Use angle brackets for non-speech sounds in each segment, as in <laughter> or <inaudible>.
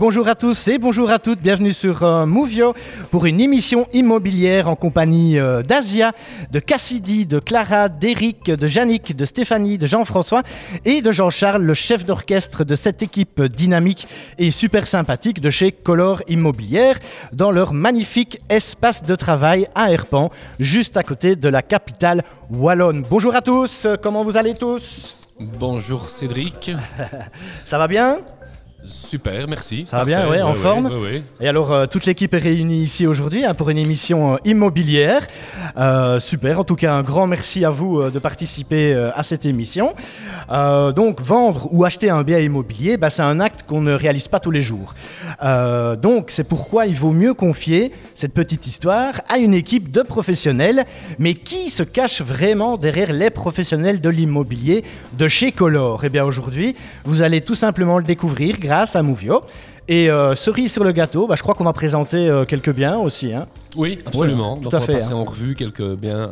Bonjour à tous et bonjour à toutes, bienvenue sur euh, Movio pour une émission immobilière en compagnie euh, d'Asia, de Cassidy, de Clara, d'Eric, de Yannick, de Stéphanie, de Jean-François et de Jean-Charles, le chef d'orchestre de cette équipe dynamique et super sympathique de chez Color Immobilière dans leur magnifique espace de travail à Herpan, juste à côté de la capitale wallonne. Bonjour à tous, comment vous allez tous? Bonjour Cédric. <laughs> Ça va bien? Super, merci. Ça va bien, ouais, en forme ouais. Et alors, euh, toute l'équipe est réunie ici aujourd'hui hein, pour une émission euh, immobilière. Euh, super, en tout cas, un grand merci à vous de participer à cette émission. Donc, vendre ou acheter un bien immobilier, bah, c'est un acte qu'on ne réalise pas tous les jours. Donc, c'est pourquoi il vaut mieux confier cette petite histoire à une équipe de professionnels. Mais qui se cache vraiment derrière les professionnels de l'immobilier de chez Color? Eh bien, aujourd'hui, vous allez tout simplement le découvrir grâce Et euh, cerise sur le gâteau, bah, je crois qu'on va présenter euh, quelques biens aussi. hein. Oui, absolument. tout Donc à on va fait, passer hein. en revue quelques biens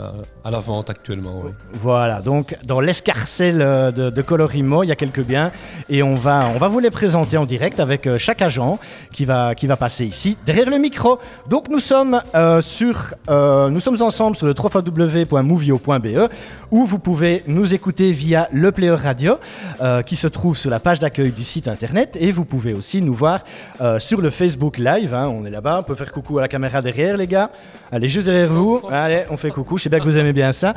à, à la vente actuellement. oui. Voilà, donc dans l'escarcelle euh, de, de Colorimo, il y a quelques biens et on va, on va vous les présenter en direct avec euh, chaque agent qui va, qui va passer ici derrière le micro. Donc nous sommes, euh, sur, euh, nous sommes ensemble sur le www.movio.be où vous pouvez nous écouter via le player radio euh, qui se trouve sur la page d'accueil du site internet et vous pouvez aussi nous voir euh, sur le Facebook Live. hein. on est là-bas, on peut faire coucou à la caméra derrière les Allez, juste derrière vous. Allez, on fait coucou. Je sais bien que vous aimez bien ça.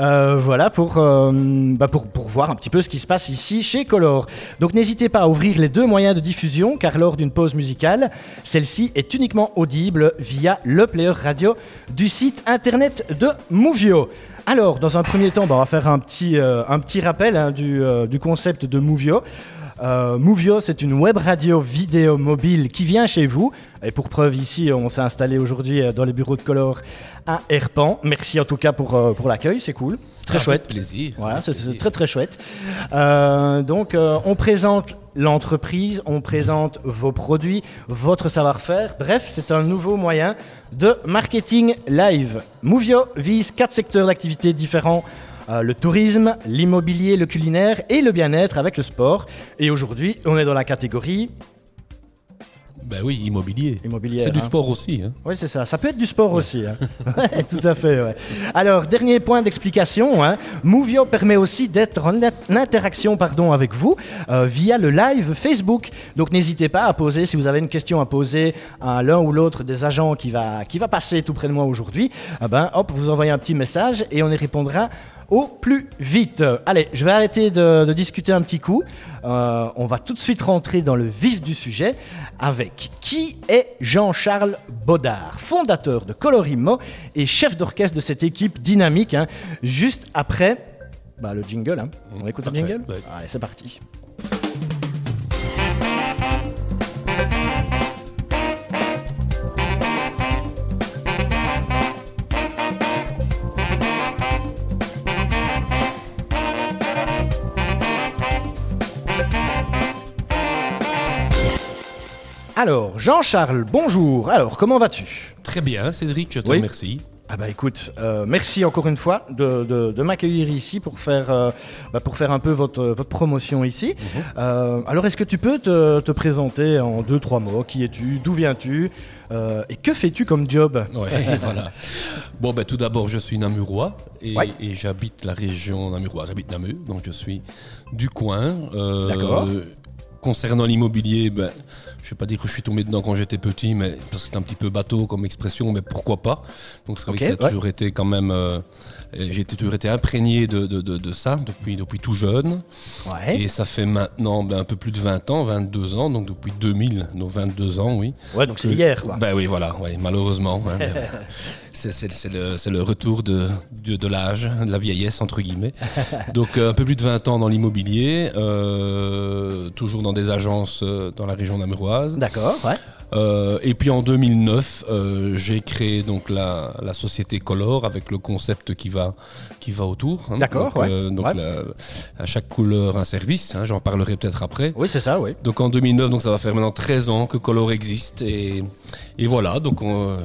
Euh, voilà, pour, euh, bah, pour, pour voir un petit peu ce qui se passe ici chez Color. Donc n'hésitez pas à ouvrir les deux moyens de diffusion, car lors d'une pause musicale, celle-ci est uniquement audible via le player radio du site internet de Movio. Alors, dans un premier temps, bah, on va faire un petit, euh, un petit rappel hein, du, du concept de Movio. Euh, Movio, c'est une web radio vidéo mobile qui vient chez vous. Et pour preuve, ici, on s'est installé aujourd'hui euh, dans les bureaux de Color à Herpan. Merci en tout cas pour, euh, pour l'accueil, c'est cool. Très Ah, chouette. plaisir. Voilà, c'est très très chouette. Euh, donc, euh, on présente l'entreprise, on présente vos produits, votre savoir-faire. Bref, c'est un nouveau moyen de marketing live. Movio vise quatre secteurs d'activité différents. Euh, le tourisme, l'immobilier, le culinaire et le bien-être avec le sport. Et aujourd'hui, on est dans la catégorie Ben oui, immobilier. immobilière. C'est du hein. sport aussi. Hein. Oui, c'est ça. Ça peut être du sport aussi. hein. <laughs> Ouais, tout à fait. ouais. Alors, dernier point d'explication. Hein. Movio permet aussi d'être en in- en interaction pardon, avec vous euh, via le live Facebook. Donc, n'hésitez pas à poser, si vous avez une question à poser à l'un ou l'autre des agents qui va, qui va passer tout près de moi aujourd'hui, eh ben, hop, vous envoyez un petit message et on y répondra au plus vite. Allez, je vais arrêter de, de discuter un petit coup. Euh, on va tout de suite rentrer dans le vif du sujet avec qui est Jean-Charles Baudard, fondateur de Colorimo et chef d'orchestre de cette équipe dynamique. hein. juste après bah, le jingle. hein. On écoute le jingle ouais. Allez, c'est parti. Alors, Jean-Charles, bonjour. Alors, comment vas-tu? Très bien, Cédric, je te Oui. remercie. Ah bah écoute, euh, merci encore une fois de, de- de m'accueillir ici pour faire, euh, bah, pour faire un peu votre, votre promotion ici. Euh, alors est-ce que tu peux te, te présenter en deux, trois mots? Qui es-tu? D'où viens-tu? Et que fais-tu comme job? Ouais, <laughs> voilà. Bon, ben tout d'abord, je suis namurois et, Ouais. et j'habite la région namuroise. J'habite Namur, donc je suis du coin. D'accord. Concernant l'immobilier, ben, je ne vais pas dire que je suis tombé dedans quand j'étais petit, mais parce que c'est un petit peu bateau comme expression, mais pourquoi pas Donc c'est vrai que ça a ouais. toujours été quand même. euh, j'ai toujours été imprégné de, de- de- de ça depuis, depuis tout jeune. Ouais. Et ça fait maintenant ben, un peu plus de 20 ans, 22 ans, donc depuis 2000, donc 22 ans, oui. Ouais, donc c'est hier quoi. Ben oui, voilà, ouais, malheureusement. hein, <laughs> c'est le, le retour de, de, de l'âge, de la vieillesse, entre guillemets. <laughs> Donc euh, un peu plus de 20 ans dans l'immobilier, euh, toujours dans des agences dans la région D'accord, ouais. Euh, et puis en 2009, euh, j'ai créé donc la, la société Color avec le concept qui va, qui va autour. hein. D'accord, Donc, ouais. euh, donc Ouais. la- à chaque couleur un service, hein, j'en parlerai peut-être après. Oui, c'est ça, oui. Donc en 2009, donc ça va faire maintenant 13 ans que Color existe et, et voilà, donc on-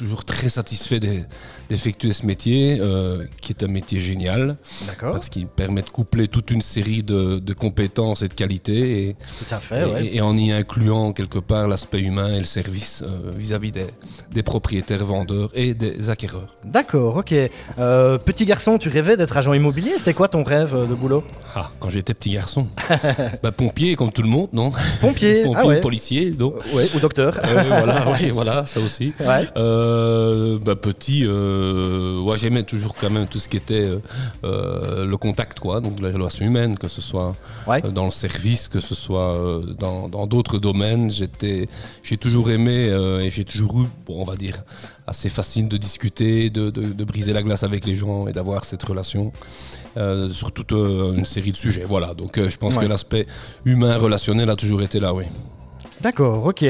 toujours très satisfait d'e- d'effectuer ce métier, euh, qui est un métier génial, parce qu'il permet de coupler toute une série de, de compétences et de qualités, et, Tout à fait, et- ouais. et en y incluant quelque part l'aspect humain et le service euh, vis-à-vis des, des propriétaires vendeurs et des acquéreurs. D'accord, ok. Euh, petit garçon, tu rêvais d'être agent immobilier? C'était quoi ton rêve de boulot? Ah, quand j'étais petit garçon, <laughs> bah, pompier comme tout le monde, non? Pompier. <laughs> Pompier ah ouais. policier, non? Ouais, ou docteur. Voilà, <laughs> oui, voilà, ça aussi. Ouais. Euh, bah, petit, euh, ouais, j'aimais toujours quand même tout ce qui était euh, le contact, quoi, donc les relations humaines, que ce soit Ouais. dans le service, que ce soit dans d'autres domaines. J'étais, j'ai toujours aimé et j'ai toujours eu, bon, on va dire, assez facile de discuter, de, de- de briser la glace avec les gens et d'avoir cette relation sur toute une série de sujets. Voilà, donc je pense Ouais. que l'aspect humain, relationnel a toujours été là, oui. D'accord, ok.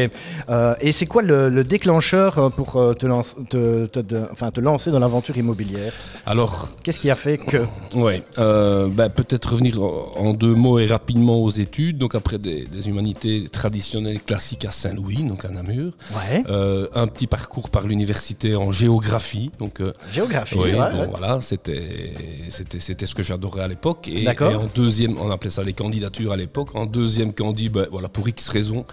Euh, et c'est quoi le, le déclencheur euh, pour euh, te, lance- te, te- de- enfin, te lancer dans l'aventure immobilière? Alors, Qu'est-ce qui a fait que... <laughs> Ouais, euh, bah, peut-être revenir en deux mots et rapidement aux études. Donc après des, des humanités traditionnelles classiques à Saint-Louis, donc à Namur, Ouais. Euh, un petit parcours par l'université en géographie. Donc Géographie. oui, ouais, bon, ouais. voilà, c'était c'était c'était ce que j'adorais à l'époque. Et, en deuxième, on appelait ça les candidatures à l'époque. En deuxième candi, ben, voilà, pour X raisons,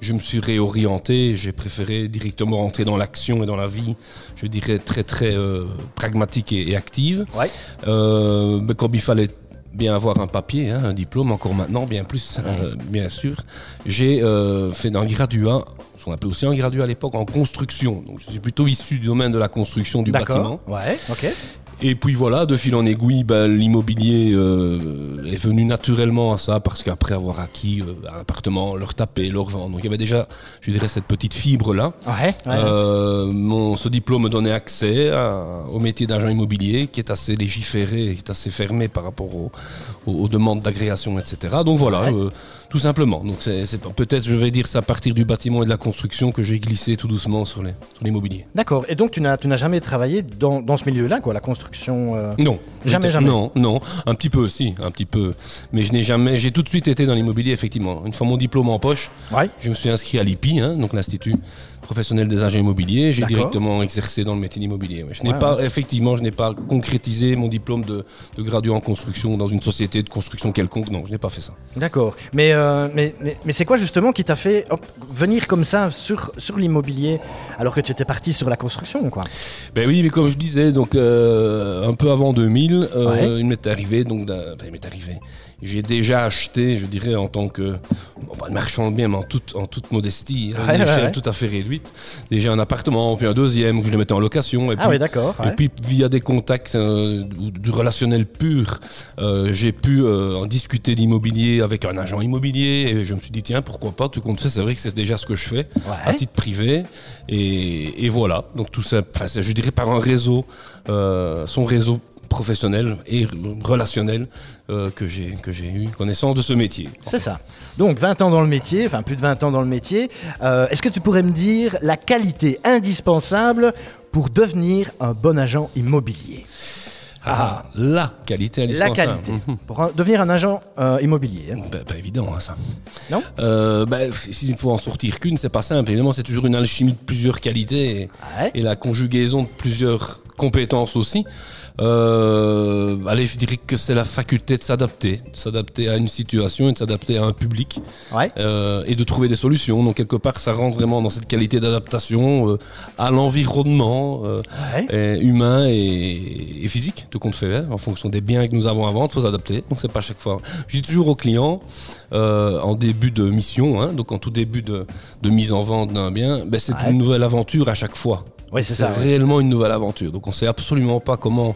je me suis réorienté. J'ai préféré directement rentrer dans l'action et dans la vie, je dirais très très euh, pragmatique et, et active. Ouais. Euh, ben, comme il fallait bien avoir un papier, hein, un diplôme, encore maintenant, bien plus, euh, bien sûr. J'ai euh, fait un graduat, ce qu'on appelait aussi un graduat à l'époque, en construction. Donc je suis plutôt issu du domaine de la construction du bâtiment. Ouais, ok. Et puis voilà, de fil en aiguille, ben, l'immobilier euh, est venu naturellement à ça parce qu'après avoir acquis euh, un appartement, leur taper, leur vendre. Donc il y avait déjà, je dirais, cette petite fibre-là. Ouais, ouais. Euh, mon, ce diplôme me donnait accès à- au métier d'agent immobilier qui est assez légiféré, qui est assez fermé par rapport aux, aux- aux demandes d'agréation, etc. Donc voilà, Ouais. Tout simplement. Donc c'est peut-être, je vais dire, c'est à partir du bâtiment et de la construction que j'ai glissé tout doucement sur les- sur l'immobilier. D'accord. Et donc, tu n'as tu n'as jamais travaillé dans, dans ce milieu-là, quoi, la construction euh, Non. Jamais, jamais. Non, non. Un petit peu aussi, un petit peu. Mais je n'ai jamais. J'ai tout de suite été dans l'immobilier, effectivement. Une fois mon diplôme en poche, Ouais. je me suis inscrit à l'IPI, hein, donc l'Institut professionnel des agents immobiliers. J'ai directement exercé dans le métier immobilier. Je n'ai Ouais, pas, effectivement, je n'ai pas concrétisé mon diplôme de, de graduat en construction dans une société de construction quelconque. Non, je n'ai pas fait ça. D'accord. Mais, euh, mais, mais, mais c'est quoi justement qui t'a fait hop, venir comme ça sur, sur l'immobilier alors que tu étais parti sur la construction, quoi? Ben oui, mais comme je disais, donc euh, un peu avant 2000, euh, il m'est arrivé, donc, il m'est arrivé. J'ai déjà acheté, je dirais, en tant que bon, pas marchand de biens, mais en toute, en toute modestie, à Ouais, une ouais, échelle ouais. tout à fait réduite. Déjà un appartement, puis un deuxième que je le mettais en location. Et Ah puis, oui, d'accord. Et ouais. puis via des contacts euh, du du relationnel pur, euh, j'ai pu euh, en discuter d'immobilier avec un agent immobilier et je me suis dit tiens pourquoi pas tout compte fait c'est vrai que c'est déjà ce que je fais à titre privé et, et voilà donc tout ça je dirais par un réseau euh, son réseau professionnel et relationnel euh, que j'ai que j'ai eu connaissance de ce métier. C'est ça. Donc 20 ans dans le métier, enfin plus de 20 ans dans le métier. Euh, Est-ce que tu pourrais me dire la qualité indispensable pour devenir un bon agent immobilier? Ah, la qualité La indispensable. qualité. Mhm. Pour un- devenir un agent euh, immobilier. hein. Bah, pas évident, hein, ça. Non? Euh, bah, S'il faut en sortir qu'une, c'est pas simple. Évidemment, c'est toujours une alchimie de plusieurs qualités et, Ouais? et la conjugaison de plusieurs compétences aussi. Euh, allez, je dirais que c'est la faculté de s'adapter, de s'adapter à une situation et de s'adapter à un public Ouais. euh, et de trouver des solutions. Donc, quelque part, ça rentre vraiment dans cette qualité d'adaptation euh, à l'environnement euh, Ouais. et humain et, et physique, tout compte fait, hein, en fonction des biens que nous avons à vendre, il faut s'adapter. Donc c'est pas à chaque fois. Je dis toujours aux clients, euh, en début de mission, hein, donc en tout début de, de mise en vente d'un bien, ben, c'est Ouais. une nouvelle aventure à chaque fois. Oui, c'est réellement une nouvelle aventure. Donc on sait absolument pas comment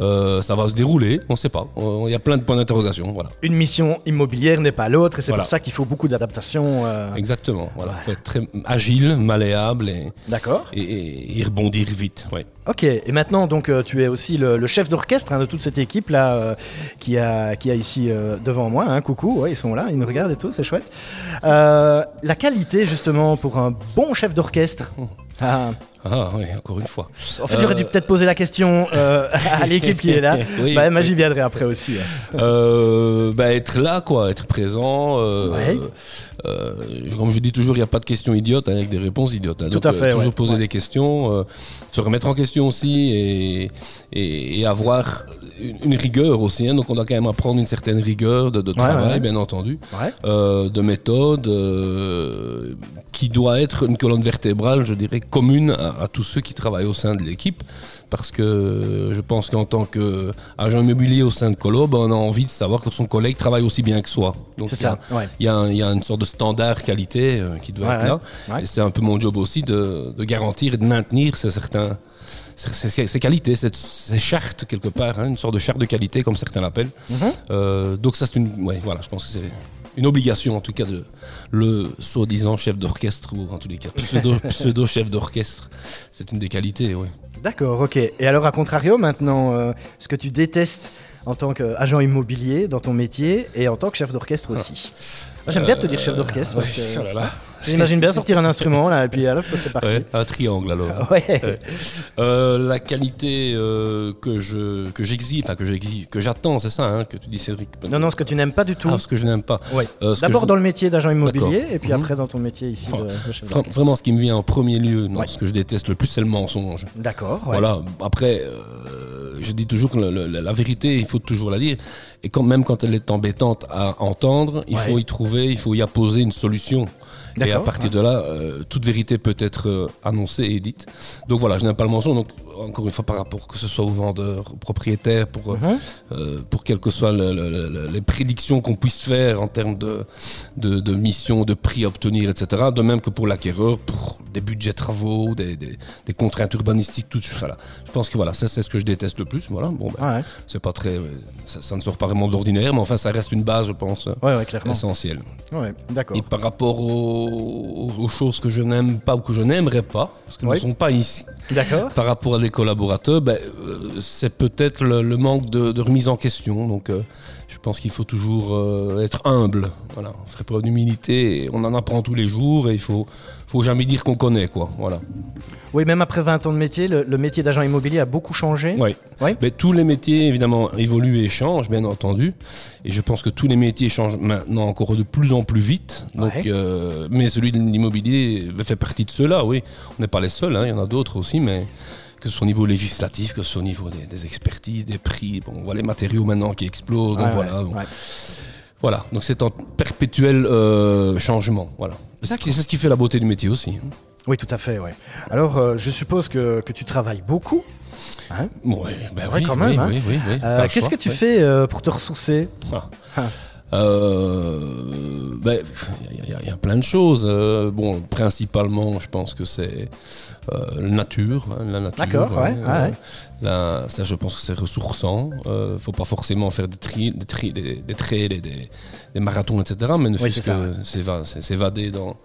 euh, ça va se dérouler. On sait pas. Il y a plein de points d'interrogation. Voilà. Une mission immobilière n'est pas l'autre et c'est Voilà. pour ça qu'il faut beaucoup d'adaptation. euh, Exactement. Voilà. Faut être très agile, malléable et, D'accord. et- et- et rebondir vite. Ouais. Ok, et maintenant donc euh, tu es aussi le, le chef d'orchestre hein, de toute cette équipe là euh, qui, a, qui a ici euh, devant moi. hein. coucou, ouais, ils sont là, ils nous regardent et tout, c'est chouette. Euh, la qualité justement pour un bon chef d'orchestre, Ah. Ah oui, encore une fois. En fait, j'aurais dû Euh, peut-être poser la question euh, à l'équipe qui est là. <laughs> Oui. bah, moi, j'y viendrai après aussi. hein. Euh, bah, être là, quoi, être présent. Ouais. comme je dis toujours, il n'y a pas de questions idiotes hein, avec des réponses idiotes. hein. Tout Donc, à fait, toujours ouais. poser Ouais. des questions, se remettre en question aussi et, et, et avoir une, une rigueur aussi. hein. Donc on doit quand même apprendre une certaine rigueur de, de travail, bien entendu, de méthode qui doit être une colonne vertébrale, je dirais, commune à, à tous ceux qui travaillent au sein de l'équipe. Parce que je pense qu'en tant qu'agent immobilier au sein de Colo, ben, on a envie de savoir que son collègue travaille aussi bien que soi. Donc il y a-. Ouais. il y, a un- il y a une sorte de standard qualité euh, qui doit Ouais, être là. Ouais. Et c'est un peu mon job aussi de, de garantir et de maintenir ces, certains, ces, qualités, cette, ces chartes quelque part, hein, une sorte de charte de qualité comme certains l'appellent. Mhm. Euh, donc ça c'est une, ouais, voilà, je pense que c'est une obligation en tout cas de le soi-disant chef d'orchestre ou en tous les cas pseudo, <laughs> pseudo chef d'orchestre. C'est une des qualités, oui. D'accord, ok. Et alors, à contrario, maintenant, euh, ce que tu détestes en tant qu'agent immobilier dans ton métier et en tant que chef d'orchestre aussi Moi, J'aime bien te dire chef d'orchestre que <laughs> Oh j'imagine bien sortir un instrument là et puis alors c'est parti. Ouais, un triangle alors. Ouais. Ouais. Euh, la qualité euh, que je que j'exige, enfin que j'exige, que j'attends, c'est ça, hein, que tu dis Cédric? Non, non, ce que tu n'aimes pas du tout. Ah, ce que je n'aime pas. Euh, D'abord je- dans le métier d'agent immobilier et puis Mhm. après dans ton métier ici de, de chef Vra- d'orchestre. Vraiment, ce qui me vient en premier lieu, non, ce que je déteste le plus, c'est le mensonge. D'accord. Voilà. Après, je dis toujours que le- le- la vérité, il faut toujours la dire. Et quand même quand elle est embêtante à entendre, il Ouais. faut y trouver, il faut y apposer une solution. Et à partir de là, euh, toute vérité peut être euh, annoncée et dite. Donc voilà, je n'aime pas le mensonge. Donc encore une fois, par rapport que ce soit aux vendeurs, aux propriétaires, pour, euh, Mhm. euh, pour quelles que soient le- le- le- les prédictions qu'on puisse faire en termes de, de, de missions, de prix à obtenir, etc. De même que pour l'acquéreur, pour des budgets travaux, des, des, des contraintes urbanistiques, tout ça. Voilà. Je pense que voilà, ça c'est ce que je déteste le plus. Voilà, bon, ben, Ouais, c'est pas très, euh, ça, ça ne sort pas vraiment de l'ordinaire, mais enfin ça reste une base, je pense, euh, ouais, ouais, clairement. essentielle. D'accord. Et par rapport aux, aux choses que je n'aime pas ou que je n'aimerais pas, parce qu'elles ne sont pas ici, D'accord. par rapport à des collaborateurs, ben, euh, c'est peut-être le, le manque de, de remise en question. Donc, euh, je pense qu'il faut toujours euh, être humble. Voilà, faire preuve d'humilité. On en apprend tous les jours et il faut, faut jamais dire qu'on connaît, quoi. Voilà. Oui, même après 20 ans de métier, le, le métier d'agent immobilier a beaucoup changé. Ouais. Mais tous les métiers, évidemment, évoluent et changent, bien entendu. Et je pense que tous les métiers changent maintenant encore de plus en plus vite. Donc, Ouais. euh, mais celui de l'immobilier fait partie de ceux-là, oui. On n'est pas les seuls, hein, il y en a d'autres aussi, mais que ce soit au niveau législatif, que ce soit au niveau des, des expertises, des prix. Bon, on voit les matériaux maintenant qui explosent. donc Ouais, voilà. ouais. voilà. Donc c'est en perpétuel euh, changement. Voilà. C'est ce qui- fait la beauté du métier aussi. hein. Oui, tout à fait, ouais. Alors, euh, je suppose que, que tu travailles beaucoup. Hein? Ouais, Ouais, oui, quand même, oui, hein. oui, Euh, Qu'est-ce que tu fais pour te ressourcer? Ah. Ah. Euh, ben, il y, a- il y a plein de choses. euh, bon, principalement, je pense que c'est nature, hein, la nature. D'accord, ouais, euh, ouais. ça, je pense que c'est ressourçant. Euh, faut pas forcément faire des tri, des, tri, des, des trails, des, des, des marathons, etc. Mais ne Oui, c'est que s'évader dans,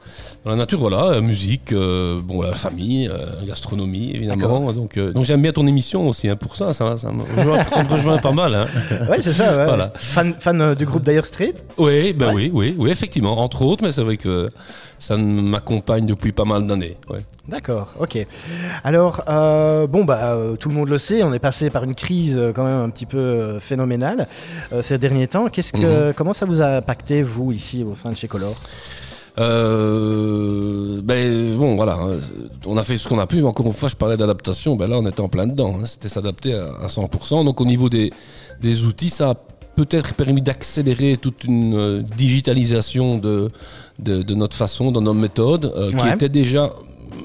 dans la nature. Voilà, euh, musique, euh, bon, la famille, euh, gastronomie, évidemment. Donc, euh, donc j'aime bien ton émission aussi. hein, pour ça, ça, ça me rejoint, <laughs> ça me rejoint pas mal. Hein. Ouais, c'est ça, ouais. Voilà. Fan, fan euh, du groupe Dire Street? Oui, ben oui, oui, oui, effectivement, entre autres, mais c'est vrai que ça m'accompagne depuis pas mal d'années. ouais. D'accord, ok. Alors, euh, bon, bah, euh, tout le monde le sait, on est passé par une crise euh, quand même un petit peu phénoménale ces derniers temps. Qu'est-ce que, Comment ça vous a impacté, vous, ici, au sein de chez Color? Euh, ben bon, voilà, on a fait ce qu'on a pu. mais Encore une fois, je parlais d'adaptation. Ben là, on était en plein dedans. hein, C'était s'adapter à, à 100%. Donc, au niveau des, des outils, ça a peut-être permis d'accélérer toute une digitalisation de, de, de notre façon, de nos méthodes, euh, qui Ouais. était déjà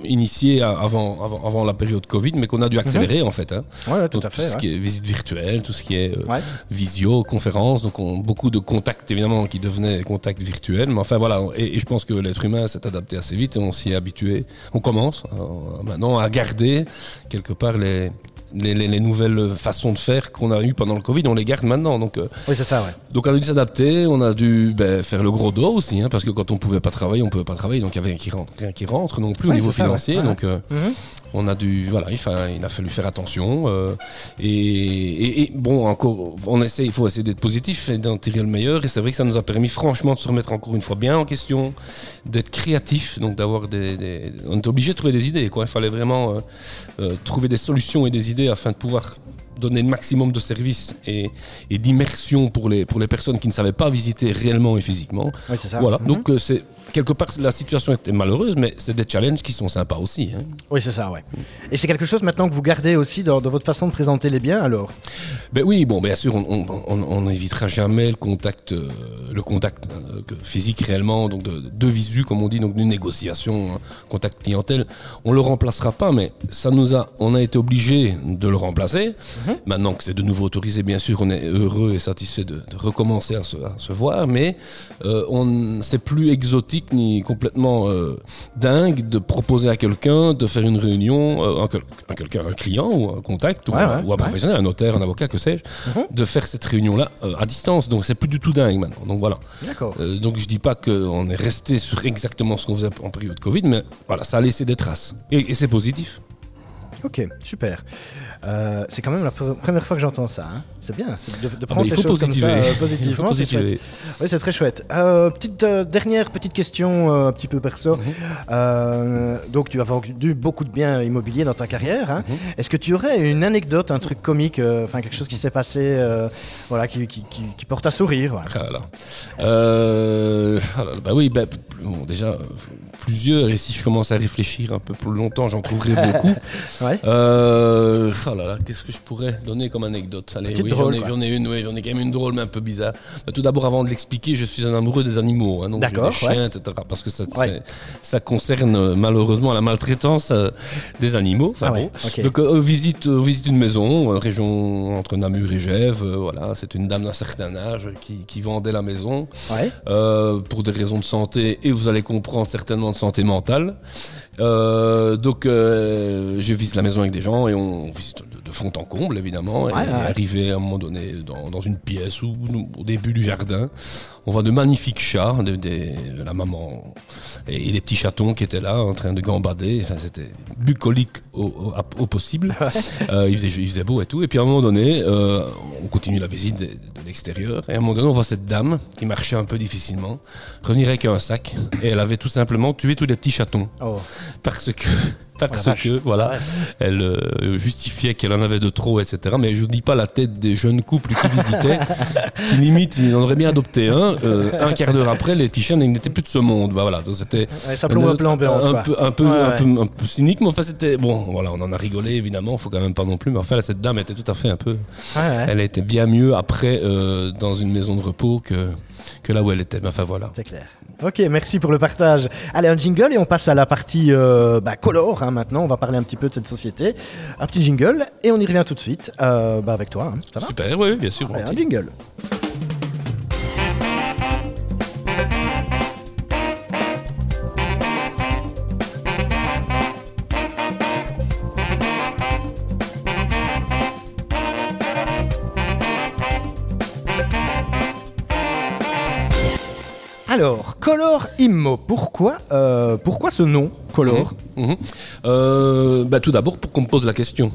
initiée à- avant, avant, avant la période Covid, mais qu'on a dû accélérer en fait. hein. Ouais, ouais, tout Donc, à fait. ce ouais. qui est visite virtuelle, tout ce qui est euh, visio, conférence, donc on, beaucoup de contacts évidemment qui devenaient contacts virtuels, mais enfin voilà, et, et je pense que l'être humain s'est adapté assez vite et on s'y est habitué. On commence euh, maintenant à garder quelque part les, les, les- les nouvelles façons de faire qu'on a eues pendant le Covid, on les garde maintenant. Donc, euh, Oui, c'est ça, ouais. donc on a dû s'adapter, on a dû ben, faire le gros dos aussi, hein, parce que quand on pouvait pas travailler, on pouvait pas travailler, donc il y avait rien qui rentre, rien qui rentre non plus au niveau ça, financier. ouais. Donc, euh, Mhm. On a dû, voilà, il, a fallu faire attention. euh, et, bon, encore, on essaie, il faut essayer d'être positif et d'en tirer le meilleur. Et c'est vrai que ça nous a permis franchement de se remettre encore une fois bien en question, d'être créatif, donc d'avoir des, des- On était obligé de trouver des idées, quoi. Il fallait vraiment euh, euh, trouver des solutions et des idées afin de pouvoir donner le maximum de services et, et d'immersion pour les, pour les personnes qui ne savaient pas visiter réellement et physiquement. Oui, c'est ça. Voilà, Mhm. donc euh, c'est quelque part la situation était malheureuse, mais c'est des challenges qui sont sympas aussi. hein. Oui, c'est ça, ouais. Et c'est quelque chose maintenant que vous gardez aussi dans, dans votre façon de présenter les biens, alors? Ben oui, bon, bien sûr, on- n'évitera jamais le contact, euh, le contact euh, que- physique réellement, donc de, de visu, comme on dit, donc d'une négociation, hein, contact clientèle. On le remplacera pas, mais ça nous a, on a été obligé de le remplacer. Maintenant que c'est de nouveau autorisé, bien sûr, on est heureux et satisfait de, de recommencer à se, à se voir, mais euh, on c'est plus exotique ni complètement euh, dingue de proposer à quelqu'un de faire une réunion, euh, à, quel- à quelqu'un, un client ou un contact ou, Ouais, un, ouais, ou un ouais. professionnel, un notaire, un avocat, que sais-je, de faire cette réunion-là euh, à distance. Donc c'est plus du tout dingue maintenant. Donc voilà. D'accord. Euh, donc je dis pas qu'on est resté sur exactement ce qu'on faisait en période Covid, mais voilà, ça a laissé des traces. Et, et c'est positif. Ok, super. Euh, c'est quand même la pre- première fois que j'entends ça. hein. C'est bien de, Ah bah, prendre les faut choses comme ça euh, positivement. <laughs> positiver. Oui, c'est très chouette. Euh, petite euh, dernière petite question, un petit peu perso. Donc, tu as vendu beaucoup de biens immobiliers dans ta carrière. hein. Est-ce que tu aurais une anecdote, un truc comique, enfin quelque chose qui s'est passé, voilà, qui, qui- qui- qui porte à sourire voilà. Ah là là. Ah là bah oui, bah, bon, déjà plusieurs. Et si je commence à réfléchir un peu plus longtemps, j'en trouverai <laughs> beaucoup. Ouais. Là là, qu'est-ce que je pourrais donner comme anecdote Allez, oui, j'en ai, quoi. j'en ai une, oui, j'en ai quand même une drôle, mais un peu bizarre. Bah, tout d'abord, avant de l'expliquer, je suis un amoureux des animaux, hein, donc D'accord, des chiens, ouais. etc. Parce que ça, Ouais. c'est- ça concerne euh, malheureusement la maltraitance euh, des animaux. Ah bon. Donc, euh, visite, euh, visite une maison, euh, région entre Namur et Gèves. voilà, c'est une dame d'un certain âge qui, qui vendait la maison Ouais. pour des raisons de santé et vous allez comprendre certainement de santé mentale. Donc je visite la maison avec des gens et on visite de, fond en comble évidemment. et Ouais, ouais. arrivé à un moment donné dans, dans une pièce nous, au début du jardin, on voit de magnifiques chats, de, la maman et, et les petits chatons qui étaient là en train de gambader. Enfin c'était bucolique au, au- au possible. <laughs> Euh, il, faisait, il faisait beau et tout. Et puis à un moment donné, euh, on continue la visite de, de l'extérieur. Et à un moment donné, on voit cette dame qui marchait un peu difficilement revenir avec un sac. Et elle avait tout simplement tué tous les petits chatons. Oh. Parce que. <laughs> Parce Oh que, voilà, Ouais. elle euh, justifiait qu'elle en avait de trop, etc. Mais je ne dis pas la tête des jeunes couples qui visitaient, <laughs> qui limite, ils en auraient bien adopté un. Euh, un quart d'heure après, les chiens n'étaient plus de ce monde. Bah, Voilà, donc c'était Ouais, ça plombe un peu l'ambiance. un peu, un, peu, Ouais, un, ouais. peu, un peu cynique, mais enfin c'était bon. Voilà, on en a rigolé évidemment, faut quand même pas non plus. Mais enfin, là, cette dame était tout à fait un peu. Elle était bien mieux après euh, dans une maison de repos que, que là où elle était. Mais enfin voilà. C'est clair. Ok, merci pour le partage. Allez, un jingle et on passe à la partie euh, bah, color. hein, maintenant, on va parler un petit peu de cette société. Un petit jingle et on y revient tout de suite euh, bah, avec toi. hein. Ça va Super, oui, bien sûr. Allez, un jingle. Alors, Color Immo, pourquoi, euh, pourquoi ce nom, Color? Mhm. Euh, bah, tout d'abord, pour qu'on me pose la question.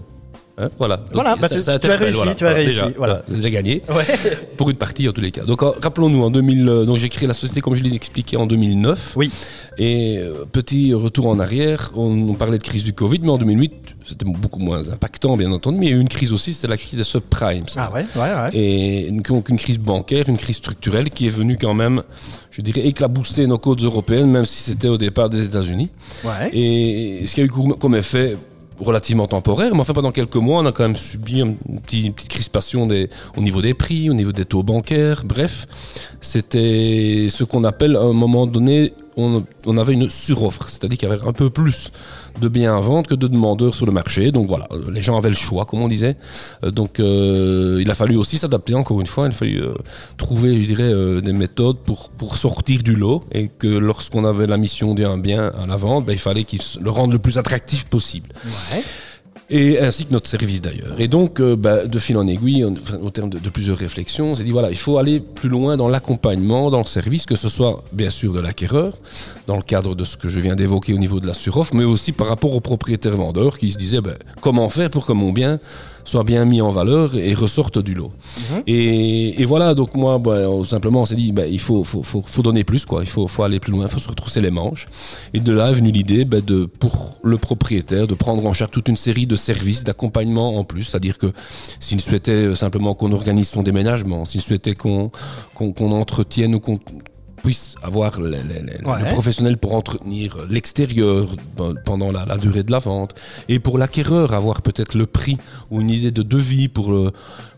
Hein, voilà. Donc, Voilà, bah, tu- tu as réussi, tu as réussi, Déjà, voilà. J'ai gagné. <laughs> Ouais. Pour une partie en tous les cas. Donc rappelons-nous, en 2000, euh, donc j'ai créé la société comme je l'ai expliqué en 2009. Oui. Et euh, petit retour en arrière, on, on parlait de crise du Covid, mais en 2008, c'était beaucoup moins impactant bien entendu, mais il y a eu une crise aussi, c'était la crise des subprimes. Ah ouais, ouais, ouais. Et une, donc une crise bancaire, une crise structurelle qui est venue quand même, je dirais, éclabousser nos côtes européennes, même si c'était au départ des États-Unis. ouais. Et ce qui a eu comme effet relativement temporaire, mais enfin pendant quelques mois, on a quand même subi une petite crispation au niveau des prix, au niveau des taux bancaires, bref, c'était ce qu'on appelle à un moment donné, on, on avait une suroffre, c'est-à-dire qu'il y avait un peu plus de biens à vendre que de demandeurs sur le marché, donc voilà, euh, les gens avaient le choix, comme on disait, Euh, donc euh, il a fallu aussi s'adapter encore une fois, il a fallu trouver, je dirais, des méthodes pour, pour sortir du lot, et que lorsqu'on avait la mission d'un bien à la vente, ben, il fallait qu'il le rende le plus attractif possible. Ouais. Et ainsi que notre service d'ailleurs. Et donc, euh, bah, de fil en aiguille, au terme de, plusieurs réflexions, on s'est dit voilà, il faut aller plus loin dans l'accompagnement, dans le service, que ce soit bien sûr de l'acquéreur, dans le cadre de ce que je viens d'évoquer au niveau de la suroffre, mais aussi par rapport aux propriétaires vendeurs qui se disaient bah, comment faire pour que mon bien soit bien mis en valeur et ressorte du lot. Mhm. et, voilà, donc moi, bah, simplement, on s'est dit, bah, il faut, faut, faut, faut, donner plus, quoi. il faut, faut aller plus loin, il faut se retrousser les manches. Et de là est venue l'idée bah, de, pour le propriétaire de prendre en charge toute une série de services, d'accompagnement en plus, c'est-à-dire que s'il souhaitait euh, simplement qu'on organise son déménagement, s'il souhaitait qu'on qu'on entretienne ou qu'on puisse avoir le, professionnel pour entretenir l'extérieur pendant la, durée de la vente et pour l'acquéreur avoir peut-être le prix ou une idée de devis pour le,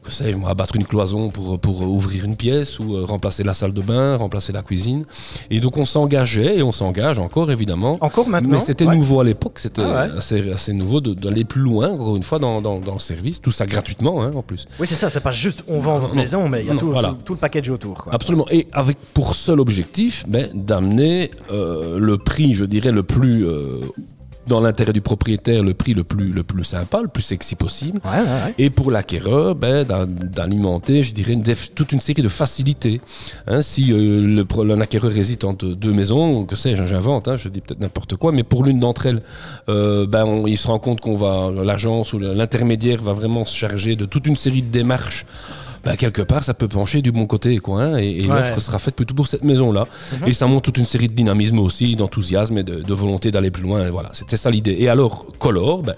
sais abattre une cloison pour, pour ouvrir une pièce ou euh, remplacer la salle de bain, remplacer la cuisine. Et donc on s'engageait et on s'engage encore évidemment. Encore maintenant. Mais c'était nouveau à l'époque, c'était ah assez, assez, nouveau d'aller plus loin, encore une fois, dans, dans, le service, tout ça gratuitement hein, en plus. Oui, c'est ça, c'est pas juste on vend votre maison, mais il y a tout, tout, le package autour. Absolument. Et avec pour seul objectif ben, d'amener euh, le prix, je dirais, le plus euh, dans l'intérêt du propriétaire le prix le plus, le plus sympa, le plus sexy possible. Et pour l'acquéreur, ben, d'alimenter, je dirais, toute une série de facilités. Hein, si euh, le, acquéreur hésite entre deux maisons, que sais-je, j'invente, hein, je dis peut-être n'importe quoi, mais pour l'une d'entre elles, euh, ben, il se rend compte qu'on va, l'agence ou l'intermédiaire va vraiment se charger de toute une série de démarches bah, quelque part, ça peut pencher du bon côté, quoi. Hein, et, l'offre sera faite plutôt pour cette maison-là. Mhm. Et ça montre toute une série de dynamisme aussi, d'enthousiasme et de, volonté d'aller plus loin. voilà, c'était ça l'idée. Et alors, Color, ben,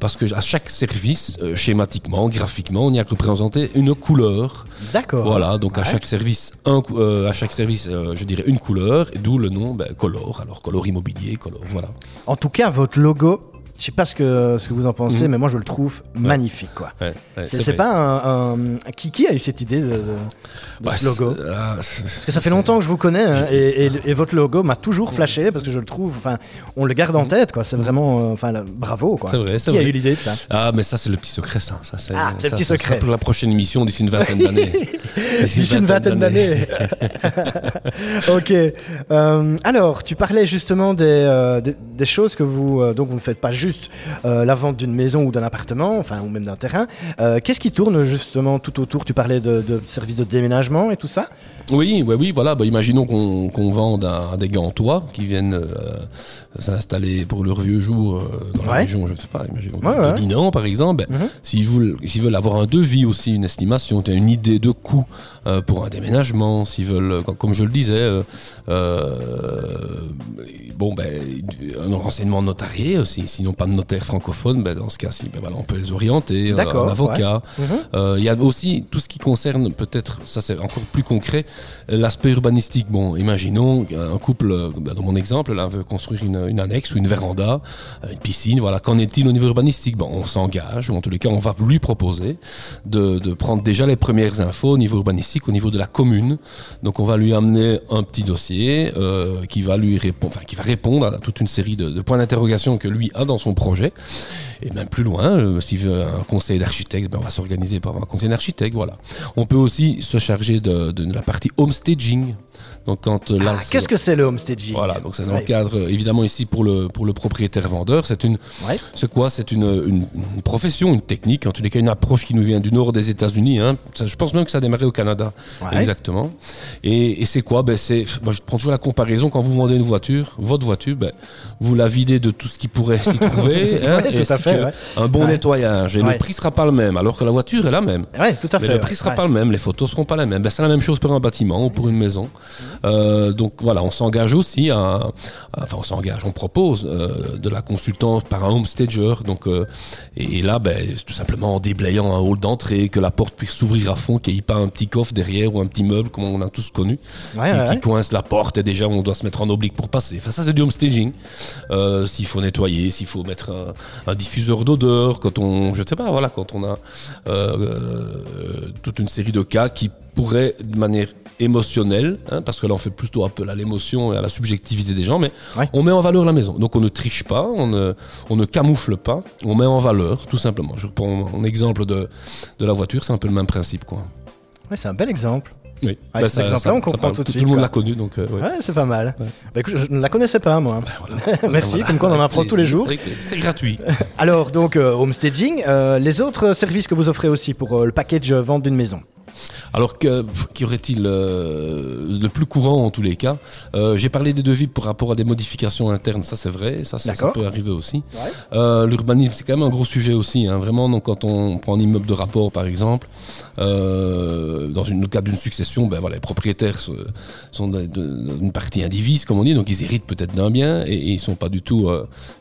parce que à chaque service, euh, schématiquement, graphiquement, on y a représenté une couleur. D'accord. Voilà, donc à chaque service, un, euh, à chaque service, euh, je dirais une couleur, d'où le nom ben, Color. Alors Color Immobilier, Color, voilà. En tout cas, votre logo je sais pas ce que, ce que vous en pensez, mhm. mais moi je le trouve magnifique. Quoi. c'est, pas un, Qui, qui, a eu cette idée de, bah, ce logo ah, Parce que ça fait longtemps que je vous connais hein, et, votre logo m'a toujours flashé parce que je le trouve. Enfin, on le garde en tête. Quoi. C'est vraiment. Euh, enfin, bravo. Quoi. C'est vrai. qui a eu l'idée de ça Ah, mais ça c'est le petit secret, ça. ça c'est, ah, le petit secret. pour la prochaine émission d'ici une vingtaine d'années. <laughs> d'ici une vingtaine d'années. <laughs> ok. Euh, alors, tu parlais justement des, euh, des, choses que vous donc vous ne faites pas juste euh, la vente d'une maison ou d'un appartement, enfin, ou même d'un terrain. Euh, qu'est-ce qui tourne justement tout autour? Tu parlais de, de services de déménagement et tout ça oui, oui, oui, voilà. Bah, imaginons qu'on vende à, des gantois qui viennent euh, s'installer pour leur vieux jour euh, dans la région, je ne sais pas, imaginons de Dinan par exemple. Ben, mhm. S'ils veulent, veulent, avoir un devis aussi, une estimation, une idée de coût euh, pour un déménagement, s'ils veulent, comme je le disais, bon, ben, un renseignement notarié aussi, sinon pas de notaire francophone, ben, dans ce cas-ci, ben, voilà, on peut les orienter, un avocat. Mhm. Il y a aussi tout ce qui concerne peut-être, ça c'est encore plus concret, L'aspect urbanistique, bon, imaginons un couple, bah, dans mon exemple, là, veut construire une, annexe ou une véranda, une piscine, voilà. Qu'en est-il au niveau urbanistique? Bon, on s'engage, ou en tous les cas, on va lui proposer de, prendre déjà les premières infos au niveau urbanistique, au niveau de la commune. Donc, on va lui amener un petit dossier euh, qui va lui répondre à toute une série de, points d'interrogation que lui a dans son projet. Et même plus loin, euh, s'il veut un conseil d'architecte, ben, on va s'organiser par un conseil d'architecte, voilà. On peut aussi se charger de, de la partie homestaging. Donc quand euh, là, ah, qu'est-ce que c'est le homestaging Voilà, donc c'est dans le cadre euh, évidemment ici pour le pour le propriétaire vendeur, c'est une c'est quoi? C'est une, une, profession, une technique, en tous les cas une approche qui nous vient du nord des États-Unis. Hein. je pense même que ça a démarré au Canada, exactement. Et, et c'est quoi? Ben c'est, moi je prends toujours la comparaison quand vous vendez une voiture, votre voiture, ben vous la videz de tout ce qui pourrait s'y trouver, <laughs> hein, et tout à fait, un bon nettoyage. Et le prix sera pas le même, alors que la voiture est la même. tout à fait. Mais le prix sera pas le même, les photos seront pas les mêmes. Ben, c'est la même chose pour un bâtiment ou pour une maison. Euh, donc voilà, on s'engage aussi à, enfin on s'engage, on propose euh, de la consultance par un homestager. Donc euh, et, là, ben, tout simplement en déblayant un hall d'entrée, que la porte puisse s'ouvrir à fond, qu'il n'y ait pas un petit coffre derrière ou un petit meuble comme on a tous connu, qui, coince la porte et déjà on doit se mettre en oblique pour passer. Enfin ça c'est du homestaging. s'il faut nettoyer, s'il faut mettre un, diffuseur d'odeur, quand on, je sais pas, voilà, quand on a toute une série de cas qui pourraient de manière émotionnel, hein, parce que là on fait plutôt appel à l'émotion et à la subjectivité des gens, mais on met en valeur la maison. Donc on ne triche pas, on ne, on ne camoufle pas, on met en valeur, tout simplement. Je reprends mon exemple de, de la voiture, c'est un peu le même principe. Quoi. Ouais, c'est un bel exemple. Oui. Bah, cet exemple-là, on comprend tout de Tout suite, le monde l'a connu, donc euh, ouais. Ouais, c'est pas mal. Ouais. Bah, écoute, je, je ne la connaissais pas, moi. <laughs> Merci, Voilà. comme quoi on en apprend tous les jours. C'est gratuit. <laughs> Alors, donc, euh, homestaging, euh, les autres services que vous offrez aussi pour le package vente d'une maison? Alors, que- qu'y aurait-il euh, de plus courant en tous les cas? Euh, J'ai parlé des devis par rapport à des modifications internes, ça c'est vrai, ça, ça, peut arriver aussi. Ouais. Euh, L'urbanisme, c'est quand même un gros sujet aussi. hein. Vraiment, donc, quand on prend un immeuble de rapport, par exemple, dans une, le cadre d'une succession, ben, voilà, les propriétaires sont d'une partie indivise, comme on dit, donc ils héritent peut-être d'un bien et, et ils sont pas du tout,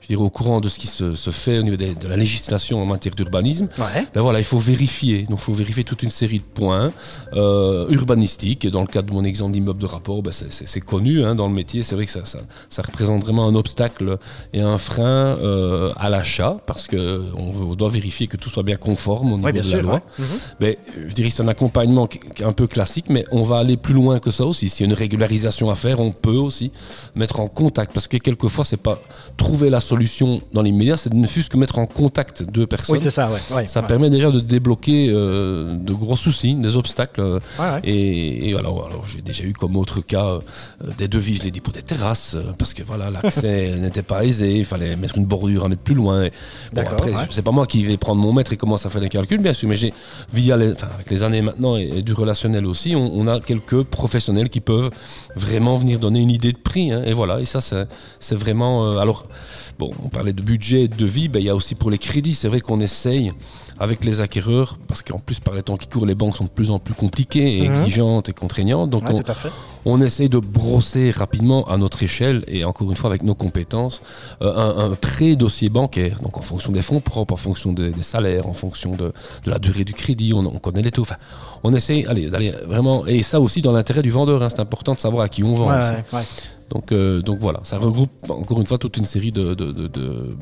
je dirais, au courant de ce qui se, se fait au niveau des- de la législation en matière d'urbanisme. Ouais. Ben voilà, il faut vérifier. Donc, il faut vérifier toute une série de points euh, urbanistiques. Et dans le cadre de mon exemple d'immeuble de rapport, ben c'est- connu hein, dans le métier. C'est vrai que ça, ça, ça représente vraiment un obstacle et un frein euh, à l'achat parce que on, veut- on doit vérifier que tout soit bien conforme au niveau Ouais, bien de sûr. la loi. ouais. Mhm. Mais je dirais que c'est un accompagnement un peu classique, mais on va aller plus loin que ça aussi. S'il y a une régularisation à faire, on peut aussi mettre en contact. Parce que quelquefois, c'est pas trouver la solution dans l'immédiat, c'est ne fût-ce que mettre en contact deux personnes. Oui, c'est ça, ouais. Ça permet déjà de débloquer euh, de gros soucis, des obstacles. Euh, Ouais, ouais. Et, et alors, alors j'ai déjà eu comme autre cas euh, des devis, je l'ai dit, pour des terrasses, euh, parce que voilà, l'accès <laughs> n'était pas aisé, il fallait mettre une bordure, un mètre plus loin. Et, bon, après, ouais. c'est pas moi qui vais prendre mon mètre et commence à faire des calculs, bien sûr, mais j'ai, via les, enfin, avec les années maintenant et, et du relationnel aussi, on, on a quelques professionnels qui peuvent vraiment venir donner une idée de prix. hein, et voilà, et ça, c'est, vraiment. euh, alors, bon, on parlait de budget et de devis, ben, il y a aussi pour les crédits, c'est vrai qu'on essaye avec les acquéreurs, parce qu'en plus, par les temps qui courent, les banques sont de plus en plus compliquées et Mhm. exigeantes et contraignantes. Donc, Ouais, on, on essaye de brosser rapidement à notre échelle et encore une fois avec nos compétences euh, un, un pré-dossier bancaire. Donc en fonction des fonds propres, en fonction des, des salaires, en fonction de, de la durée du crédit, on, on connaît les taux. Enfin, on essaye allez, d'aller vraiment et ça aussi dans l'intérêt du vendeur. hein, c'est important de savoir à qui on vend. Ouais, ouais. Donc, euh, donc voilà, ça regroupe encore une fois toute une série bah,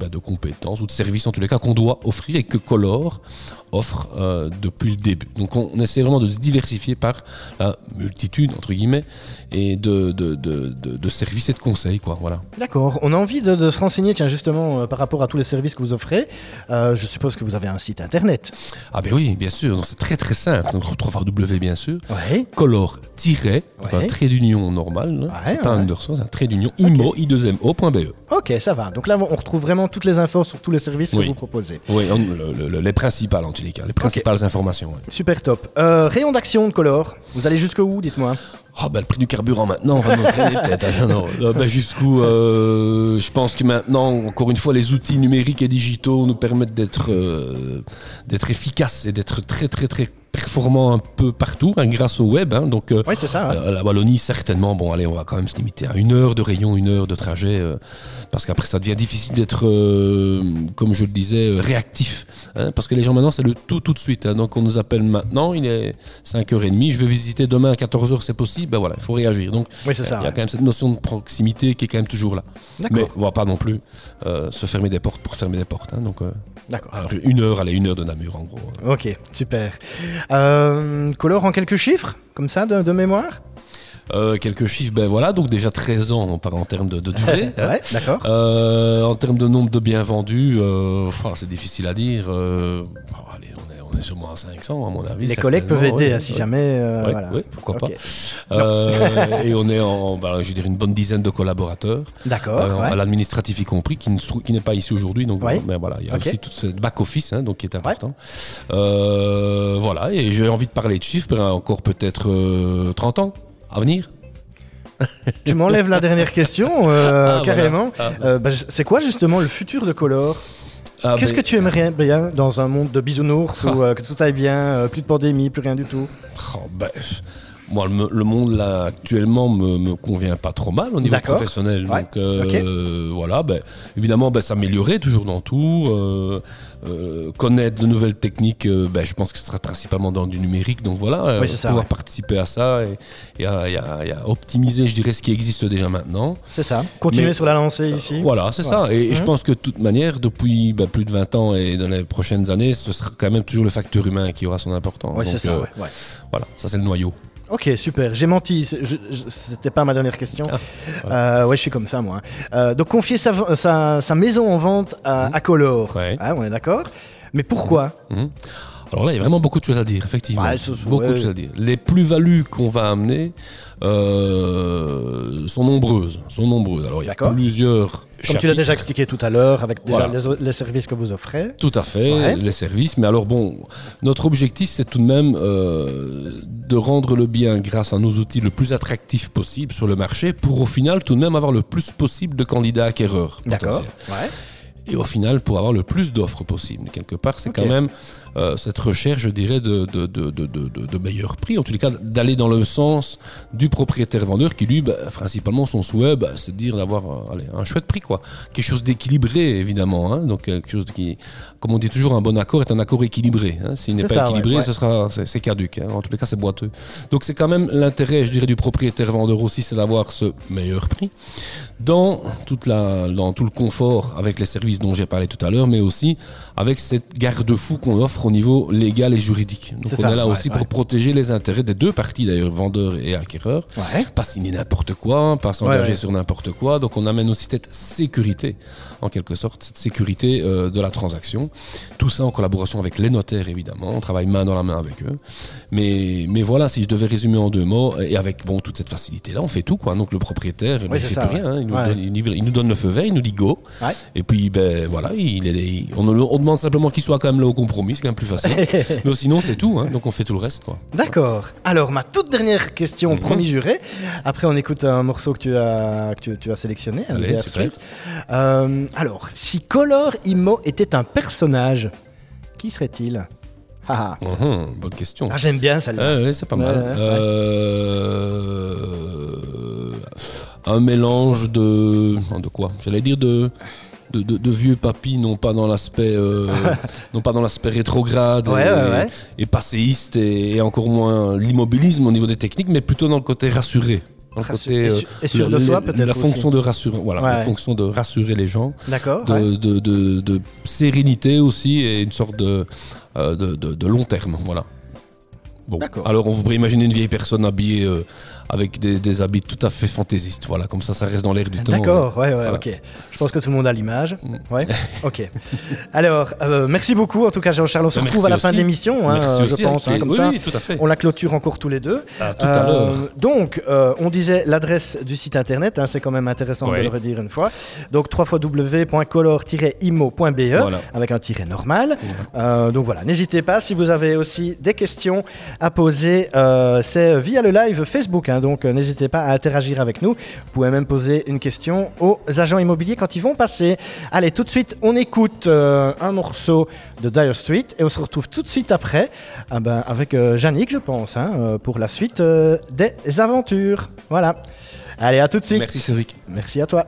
de compétences ou de services en tous les cas qu'on doit offrir et que Color offre euh, depuis le début. Donc on, on essaie vraiment de se diversifier par la multitude entre guillemets et de, de, de, de, services et de conseils quoi. Voilà. D'accord. On a envie de, de se renseigner, tiens, justement, euh, par rapport à tous les services que vous offrez. Euh, je suppose que vous avez un site internet. Ah ben oui, bien sûr. C'est très très simple. Donc 3W bien sûr. Ouais. Color tiret donc Ouais. un trait d'union normal. hein. Ouais, c'est pas un underscore, c'est un trait d'union imo i 2 mo.be. Ok, ça va. Donc là, on retrouve vraiment toutes les infos sur tous les services que vous proposez. Oui, on- le- le- le- les principales en tous les cas, les principales informations. ouais. Super top. Euh, rayon d'action de Color. Vous allez jusqu'où, dites-moi Ah ben le prix du carburant maintenant, on va nous peut-être. <laughs> Ah, ben, jusqu'où euh, Je pense que maintenant, encore une fois, les outils numériques et digitaux nous permettent d'être euh, d'être efficaces et d'être très très très performants un peu partout hein, grâce au web. hein. donc euh, Oui, c'est ça. ouais. euh, la Wallonie, certainement. Bon, allez, on va quand même se limiter à une heure de rayon, une heure de trajet, euh, parce qu'après, ça devient difficile d'être, euh, comme je le disais, réactif. hein, parce que les gens maintenant, c'est le tout tout de suite. hein. donc, on nous appelle maintenant, il est 5h30, je veux visiter demain à 14h, c'est possible. Ben voilà, il faut réagir. Donc, Oui, il y a ouais. quand même cette notion de proximité qui est quand même toujours là. Mais on va pas non plus se fermer des portes pour fermer des portes. donc, D'accord. une heure, allez, une heure de Namur, en gros. Ok, super. Euh, Color en quelques chiffres, comme ça, de, de mémoire Euh, quelques chiffres, ben voilà, donc déjà 13 ans, on parle en termes de, de durée. <laughs> hein. Ouais, d'accord. Euh, en termes de nombre de biens vendus, euh, c'est difficile à dire. On est, on est sûrement à 500 à mon avis. Les collègues peuvent aider ouais, hein, si ouais. jamais. euh, Ouais, voilà. pourquoi pas. Euh, <laughs> et on est en, bah, je dire, une bonne dizaine de collaborateurs, D'accord. euh, à l'administratif y compris, qui ne n'est pas ici aujourd'hui. Donc, mais voilà, il y a aussi tout ce back office, hein, donc qui est important. Euh, voilà, et j'ai envie de parler de chiffres, ben, encore peut-être euh, 30 ans à venir. <laughs> Tu m'enlèves la dernière question, euh, Ah, carrément. voilà. Ah. Euh, bah, c'est quoi justement le futur de Color? Ah, Qu'est-ce que tu aimerais bien dans un monde de bisounours où euh, que tout aille bien, euh, plus de pandémie, plus rien du tout? Oh, ben, moi, le, le monde là actuellement me, me convient pas trop mal au niveau professionnel. Ouais, Donc euh, voilà, ben, évidemment, ben, s'améliorer toujours dans tout, euh, euh, connaître de nouvelles techniques. ben, je pense que ce sera principalement dans du numérique. Donc voilà, Oui, c'est ça, pouvoir ouais. participer à ça et, et à, et à- et à optimiser, je dirais, ce qui existe déjà maintenant. C'est ça. Continuer Mais- sur la lancée ici. Voilà, c'est ça. Et, je pense que de toute manière, depuis ben, plus de 20 ans et dans les prochaines années, ce sera quand même toujours le facteur humain qui aura son importance. Oui, c'est ça. Voilà, ça c'est le noyau. Ok, super. J'ai menti. C'était pas ma dernière question. Euh, ouais, je suis comme ça, moi. Euh, donc, confier sa, sa- sa maison en vente à, à Color. Ouais. Ah, on est d'accord. Mais pourquoi? Mhm. Alors là, il y a vraiment beaucoup de choses à dire, effectivement. Ouais, ce- beaucoup ouais. de choses à dire. Les plus-values qu'on va amener euh, sont nombreuses. Sont nombreuses. Alors, il y a plusieurs Comme tu l'as déjà expliqué tout à l'heure, avec déjà Voilà. les, services que vous offrez. Tout à fait, Ouais. les services. Mais alors bon, notre objectif, c'est tout de même euh, de rendre le bien, grâce à nos outils, le plus attractif possible sur le marché, pour au final tout de même avoir le plus possible de candidats acquéreurs. D'accord. Et au final, pour avoir le plus d'offres possible. Quelque part, c'est quand même euh, cette recherche, je dirais, de, de, de, de, de, de- de meilleur prix. En tous les cas, d'aller dans le sens du propriétaire-vendeur qui, lui, bah, principalement, son souhait, bah, c'est de dire d'avoir euh, un chouette prix. quoi. Quelque chose d'équilibré, évidemment. hein. Donc, quelque chose qui, comme on dit toujours, un bon accord est un accord équilibré. hein. S'il n'est pas ça, équilibré, ouais. ce sera, c'est, c'est caduque. hein. En tous les cas, c'est boiteux. Donc, c'est quand même l'intérêt, je dirais, du propriétaire-vendeur aussi, c'est d'avoir ce meilleur prix dans, toute la, dans tout le confort avec les services dont j'ai parlé tout à l'heure, mais aussi avec cette garde-fou qu'on offre au niveau légal et juridique. Donc on ça, est là ouais, aussi ouais. pour protéger les intérêts des deux parties d'ailleurs, vendeurs et acquéreurs. Ouais. Pas signer n'importe quoi, pas s'engager sur n'importe quoi. Donc on amène aussi cette sécurité, en quelque sorte, cette sécurité euh, de la transaction. Tout ça en collaboration avec les notaires évidemment. On travaille main dans la main avec eux. Mais, mais voilà, si je devais résumer en deux mots, et avec bon toute cette facilité là, on fait tout quoi. Donc le propriétaire, ben, Oui, il c'est fait ça, plus rien. hein. Il, nous donne, il nous- il nous donne le feu vert, il nous dit go. Et puis ben voilà, il est, on, on demande simplement qu'il soit quand même là au compromis, c'est quand même plus facile. <laughs> mais sinon c'est tout. hein. Donc on fait tout le reste quoi. D'accord. Alors, ma toute dernière question, Mhm. promis juré. Après, on écoute un morceau que tu as, que tu, tu as sélectionné. Allez, super. Euh, alors, si Color Imo était un personnage, qui serait-il? Ah. Uhum, bonne question. Ah, j'aime bien celle-là. Ouais, ouais, c'est pas mal. Euh, un mélange de. De quoi? J'allais dire de. De, de- de vieux papis, non pas dans l'aspect, euh, <laughs> non pas dans l'aspect rétrograde Ouais, et, ouais, et passéiste et, et encore moins l'immobilisme au niveau des techniques, mais plutôt dans le côté rassuré. Côté, Et euh, su- et sûr de soi, peut-être La aussi. fonction de rassurer, voilà, Ouais. la fonction de rassurer les gens, D'accord. de, ouais. de, de- de sérénité aussi et une sorte de, euh, de, long terme. Voilà. Bon. Alors, on pourrait imaginer une vieille personne habillée euh, avec des, des habits tout à fait fantaisistes. Voilà, comme ça, ça reste dans l'air du temps. D'accord, ouais, ouais, Voilà. ok. Je pense que tout le monde a l'image. Mm. Ouais, ok. <laughs> Alors, euh, merci beaucoup en tout cas Jean-Charles. On se retrouve à la fin de l'émission, hein, euh, je aussi, pense, hein, comme les- ça. Oui, tout à fait. On la clôture encore tous les deux. À tout Euh, à l'heure. Donc, euh, on disait l'adresse du site internet, hein, c'est quand même intéressant de le redire une fois. Donc, www.color-imo.be Voilà. avec un tiret normal. Euh, donc voilà, n'hésitez pas si vous avez aussi des questions à poser. euh, c'est via le live Facebook, hein, donc euh, n'hésitez pas à interagir avec nous. Vous pouvez même poser une question aux agents immobiliers quand ils vont passer. Allez, tout de suite, on écoute euh, un morceau de Dire Street et on se retrouve tout de suite après ah ben, avec euh, Yannick, je pense, hein, euh, pour la suite euh, des aventures. Voilà. Allez, à tout de suite. Merci, Cédric. Merci à toi.